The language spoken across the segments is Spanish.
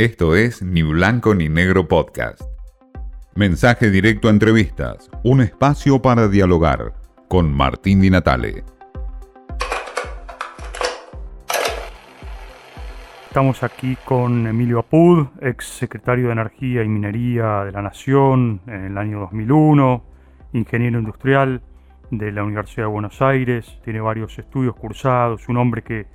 Esto es Ni Blanco ni Negro Podcast. Mensaje directo a entrevistas, un espacio para dialogar con Martín Di Natale. Estamos aquí con Emilio Apud, ex secretario de Energía y Minería de la Nación en el año 2001, ingeniero industrial de la Universidad de Buenos Aires, tiene varios estudios cursados, un hombre que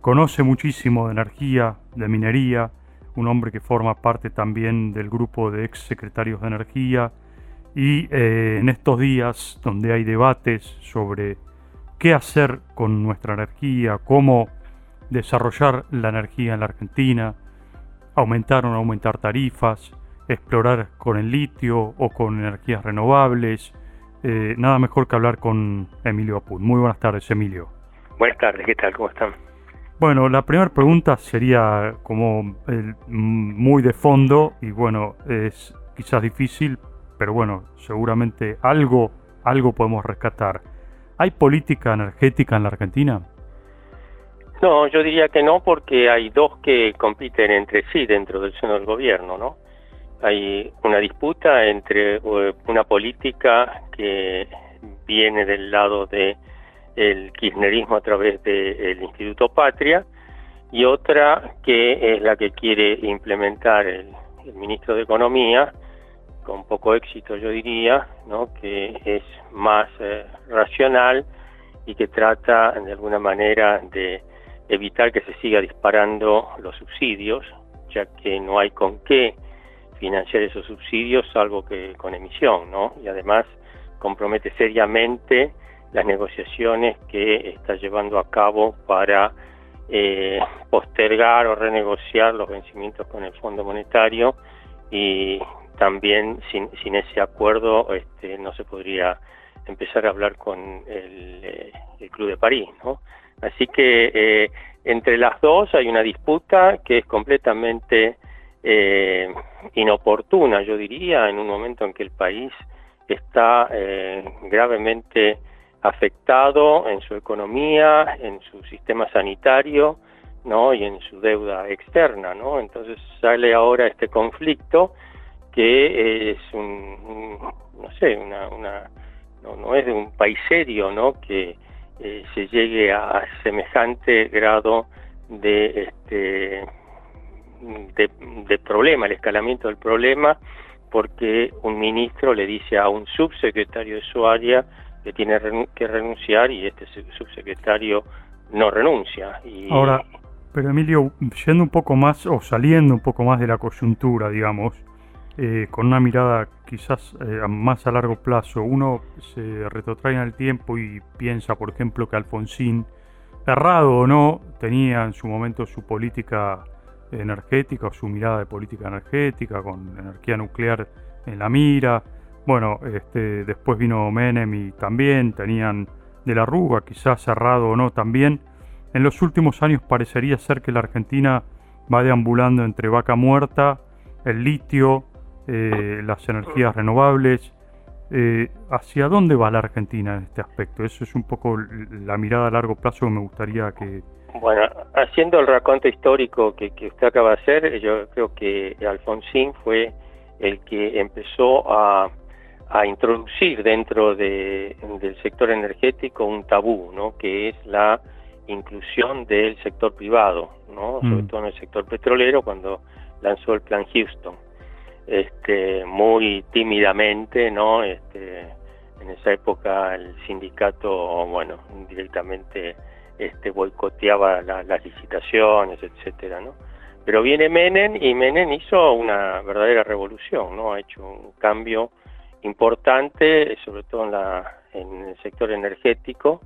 conoce muchísimo de energía, de minería, un hombre que forma parte también del grupo de ex secretarios de energía y eh, en estos días donde hay debates sobre qué hacer con nuestra energía, cómo desarrollar la energía en la Argentina, aumentar o no aumentar tarifas, explorar con el litio o con energías renovables. Eh, nada mejor que hablar con Emilio Apud. Muy buenas tardes, Emilio. Buenas tardes, ¿qué tal? ¿Cómo están? Bueno, la primera pregunta sería como muy de fondo y bueno, es quizás difícil, pero bueno, seguramente algo, algo podemos rescatar. ¿Hay política energética en la Argentina? No, yo diría que no porque hay dos que compiten entre sí dentro del seno del gobierno, ¿no? Hay una disputa entre eh, una política que viene del lado de el kirchnerismo a través del Instituto Patria y otra que es la que quiere implementar el, ministro de Economía, con poco éxito yo diría, ¿no? que es más eh, racional y que trata de alguna manera de evitar que se siga disparando los subsidios, ya que no hay con qué financiar esos subsidios salvo que con emisión, ¿no? Y además compromete seriamente las negociaciones que está llevando a cabo para eh, postergar o renegociar los vencimientos con el Fondo Monetario y también sin, ese acuerdo este, no se podría empezar a hablar con el, eh, Club de París, ¿no? Así que eh, entre las dos hay una disputa que es completamente inoportuna, yo diría, en un momento en que el país está gravemente afectado en su economía, en su sistema sanitario, ¿no? y en su deuda externa, ¿no? Entonces sale ahora este conflicto que es un, no sé, una, una no, es de un país serio, ¿no? Que eh, se llegue a semejante grado de este de problema, el escalamiento del problema, porque un ministro le dice a un subsecretario de su área que tiene que renunciar y este subsecretario no renuncia. Ahora, pero Emilio, yendo un poco más o saliendo un poco más de la coyuntura, digamos, eh, con una mirada quizás eh, más a largo plazo, uno se retrotrae en el tiempo y piensa, por ejemplo, que Alfonsín, errado o no, tenía en su momento su política energética o su mirada de política energética con energía nuclear en la mira, bueno, este, después vino Menem y también tenían de la Rúa, quizás cerrado o no también. En los últimos años parecería ser que la Argentina va deambulando entre vaca muerta, el litio, eh, las energías renovables. Eh, ¿Hacia dónde va la Argentina en este aspecto? Eso es un poco la mirada a largo plazo que me gustaría que... Bueno, haciendo el raconto histórico que usted acaba de hacer, yo creo que Alfonsín fue el que empezó a a introducir dentro del sector energético un tabú, ¿no? que es la inclusión del sector privado, ¿no? sobre mm. todo en el sector petrolero, cuando lanzó el plan Houston. Este, muy tímidamente, ¿no? Este, en esa época el sindicato, bueno, directamente este, boicoteaba las licitaciones, etcétera, ¿no? Pero viene Menem y Menem hizo una verdadera revolución, ¿no? Ha hecho un cambio importante, sobre todo en, la, en el sector energético,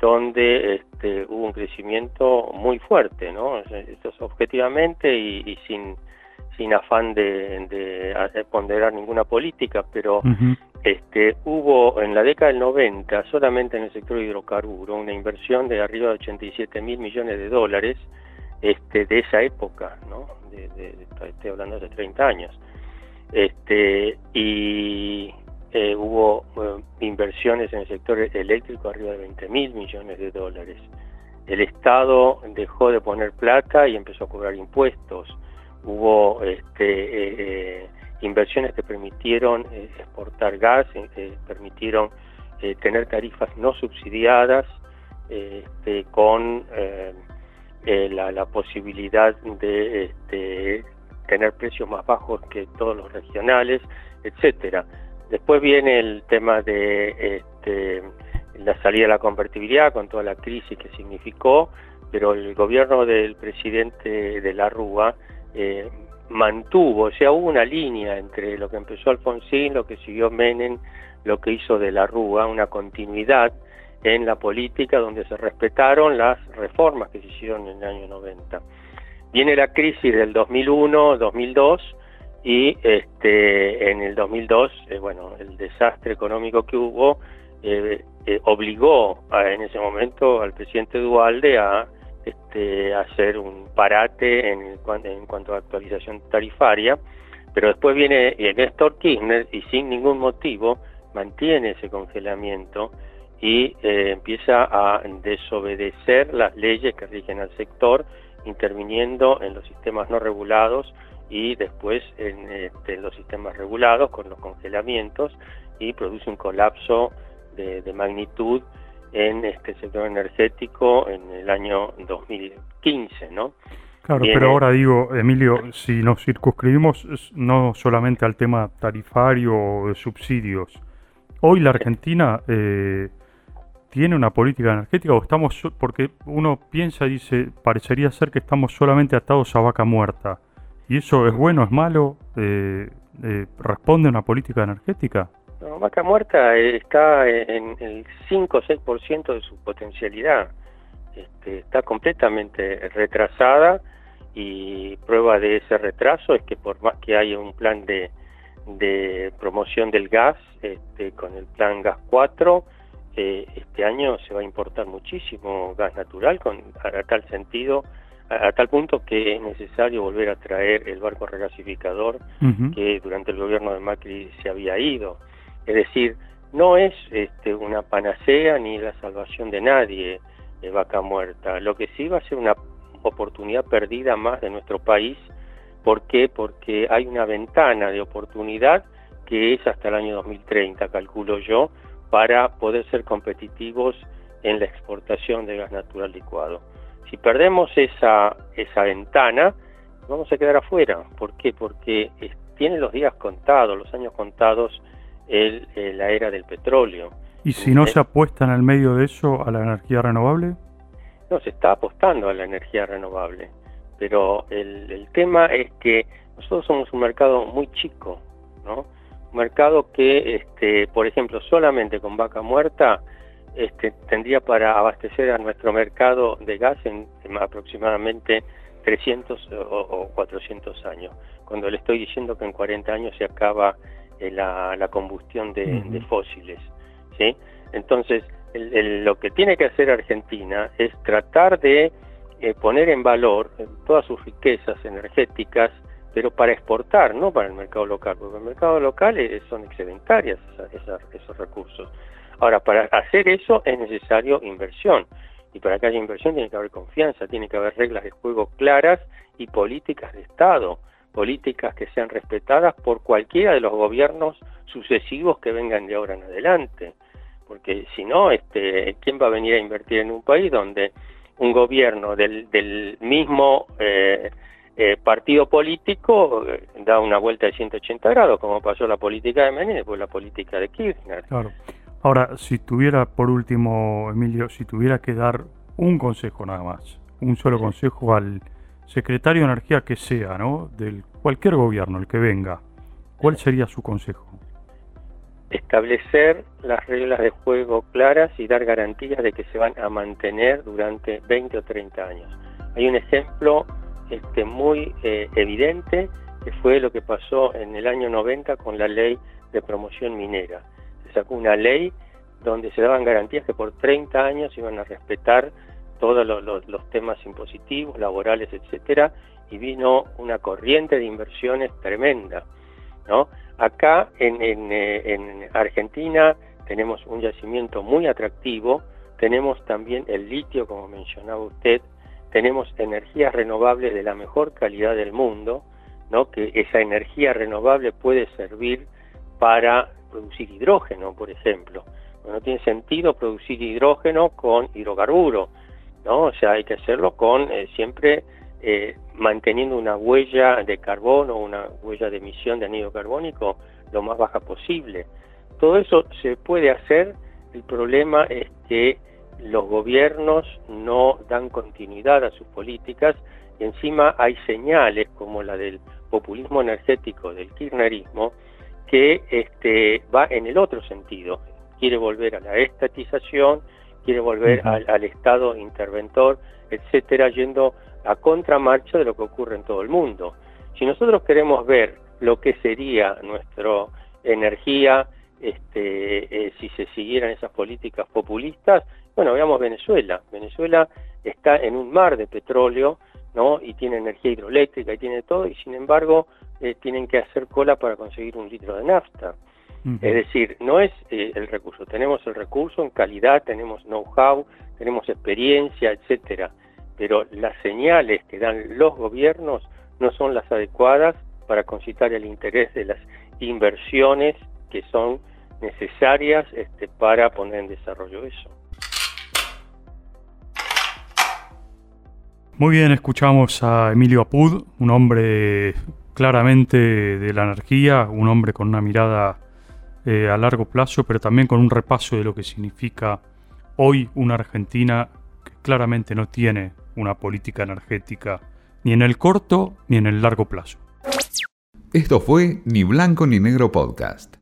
donde este, hubo un crecimiento muy fuerte, ¿no? Esto objetivamente y, sin, sin afán de, de, ponderar ninguna política, pero este, hubo en la década del 90, solamente en el sector hidrocarburo, una inversión de arriba de 87 mil millones de dólares este, de esa época, ¿no? De, estoy hablando de 30 años este, y eh, hubo eh, inversiones en el sector eléctrico arriba de 20 mil millones de dólares. El Estado dejó de poner plata y empezó a cobrar impuestos hubo este, inversiones que permitieron exportar gas, permitieron tener tarifas no subsidiadas este, con la, posibilidad de este, tener precios más bajos que todos los regionales, etcétera. Después viene el tema de este, la salida de la convertibilidad con toda la crisis que significó, pero el gobierno del presidente de la Rúa eh, mantuvo, o sea, hubo una línea entre lo que empezó Alfonsín, lo que siguió Menem, lo que hizo de la Rúa, una continuidad en la política donde se respetaron las reformas que se hicieron en el año 90. Viene la crisis del 2001, 2002 y este, en el 2002, eh, bueno, el desastre económico que hubo eh, eh, obligó en ese momento al presidente Dualde a este, hacer un parate en, en cuanto a actualización tarifaria, pero después viene Néstor Kirchner y sin ningún motivo mantiene ese congelamiento y empieza a desobedecer las leyes que rigen al sector, interviniendo en los sistemas no regulados y después este, en, los sistemas regulados con los congelamientos y produce un colapso de, magnitud en este sector energético en el año 2015, ¿no? Claro, pero ahora digo, Emilio, si nos circunscribimos no solamente al tema tarifario o de subsidios, hoy la Argentina eh, tiene una política energética o estamos, porque uno piensa y dice, parecería ser que estamos solamente atados a vaca muerta. ¿Y eso es bueno, es malo? Eh, eh, ¿Responde a una política energética? Vaca Muerta está en el 5 o 6% de su potencialidad. Este, está completamente retrasada y prueba de ese retraso es que por más que haya un plan de, de promoción del gas, este, con el plan Gas 4, eh, este año se va a importar muchísimo gas natural, con, a tal sentido a, tal punto que es necesario volver a traer el barco regasificador que durante el gobierno de Macri se había ido. Es decir, no es este, una panacea ni la salvación de nadie de vaca muerta. Lo que sí va a ser una oportunidad perdida más de nuestro país. ¿Por qué? Porque hay una ventana de oportunidad que es hasta el año 2030, calculo yo, para poder ser competitivos en la exportación de gas natural licuado. Si perdemos esa, esa ventana, vamos a quedar afuera. ¿Por qué? Porque tiene los días contados, los años contados el, la era del petróleo. ¿Y si no se apuesta en el medio de eso a la energía renovable? No, se está apostando a la energía renovable, pero el, el tema es que nosotros somos un mercado muy chico, ¿no? Mercado que, este, por ejemplo, solamente con vaca muerta este, tendría para abastecer a nuestro mercado de gas en, aproximadamente 300 o, 400 años, cuando le estoy diciendo que en 40 años se acaba eh, la, combustión de, fósiles. ¿sí? Entonces, lo que tiene que hacer Argentina es tratar de eh, poner en valor todas sus riquezas energéticas, pero para exportar, no para el mercado local, porque el mercado local son excedentarias esos recursos. Ahora, para hacer eso es necesario inversión. Y para que haya inversión tiene que haber confianza, tiene que haber reglas de juego claras y políticas de Estado, políticas que sean respetadas por cualquiera de los gobiernos sucesivos que vengan de ahora en adelante. Porque si no, este, ¿quién va a venir a invertir en un país donde un gobierno del, mismo eh, eh, partido político eh, da una vuelta de 180 grados, como pasó la política de Menem y después la política de Kirchner? Claro. Ahora, si tuviera, por último, Emilio, si tuviera que dar un consejo nada más, un solo consejo al secretario de Energía que sea, ¿no? Del cualquier gobierno, el que venga, ¿cuál sería su consejo? Establecer las reglas de juego claras y dar garantías de que se van a mantener durante 20 o 30 años. Hay un ejemplo este, muy eh, evidente que fue lo que pasó en el año 90 con la ley de promoción minera sacó una ley donde se daban garantías que por 30 años iban a respetar todos los, temas impositivos, laborales, etcétera, y vino una corriente de inversiones tremenda. ¿no? Acá en, eh, en Argentina tenemos un yacimiento muy atractivo, tenemos también el litio, como mencionaba usted, tenemos energías renovables de la mejor calidad del mundo, que esa energía renovable puede servir para producir hidrógeno, por ejemplo. No tiene sentido producir hidrógeno con hidrocarburo, ¿no? O sea, hay que hacerlo con eh, siempre eh, manteniendo una huella de carbono, una huella de emisión de anhídrido carbónico lo más baja posible. Todo eso se puede hacer, el problema es que los gobiernos no dan continuidad a sus políticas y encima hay señales como la del populismo energético del kirchnerismo que este, va en el otro sentido, quiere volver a la estatización, quiere volver al, Estado interventor, etcétera, yendo a contramarcha de lo que ocurre en todo el mundo. Si nosotros queremos ver lo que sería nuestra energía este, eh, si se siguieran esas políticas populistas, bueno, veamos Venezuela. Venezuela está en un mar de petróleo, ¿no? Y tiene energía hidroeléctrica y tiene todo, y sin embargo eh, tienen que hacer cola para conseguir un litro de nafta. Es decir, no es eh, el recurso, tenemos el recurso en calidad, tenemos know-how, tenemos experiencia, etcétera, pero las señales que dan los gobiernos no son las adecuadas para concitar el interés de las inversiones que son necesarias este, para poner en desarrollo eso. Muy bien, escuchamos a Emilio Apud, un hombre claramente de la anarquía, un hombre con una mirada eh, a largo plazo, pero también con un repaso de lo que significa hoy una Argentina que claramente no tiene una política energética ni en el corto ni en el largo plazo. Esto fue Ni Blanco ni Negro Podcast.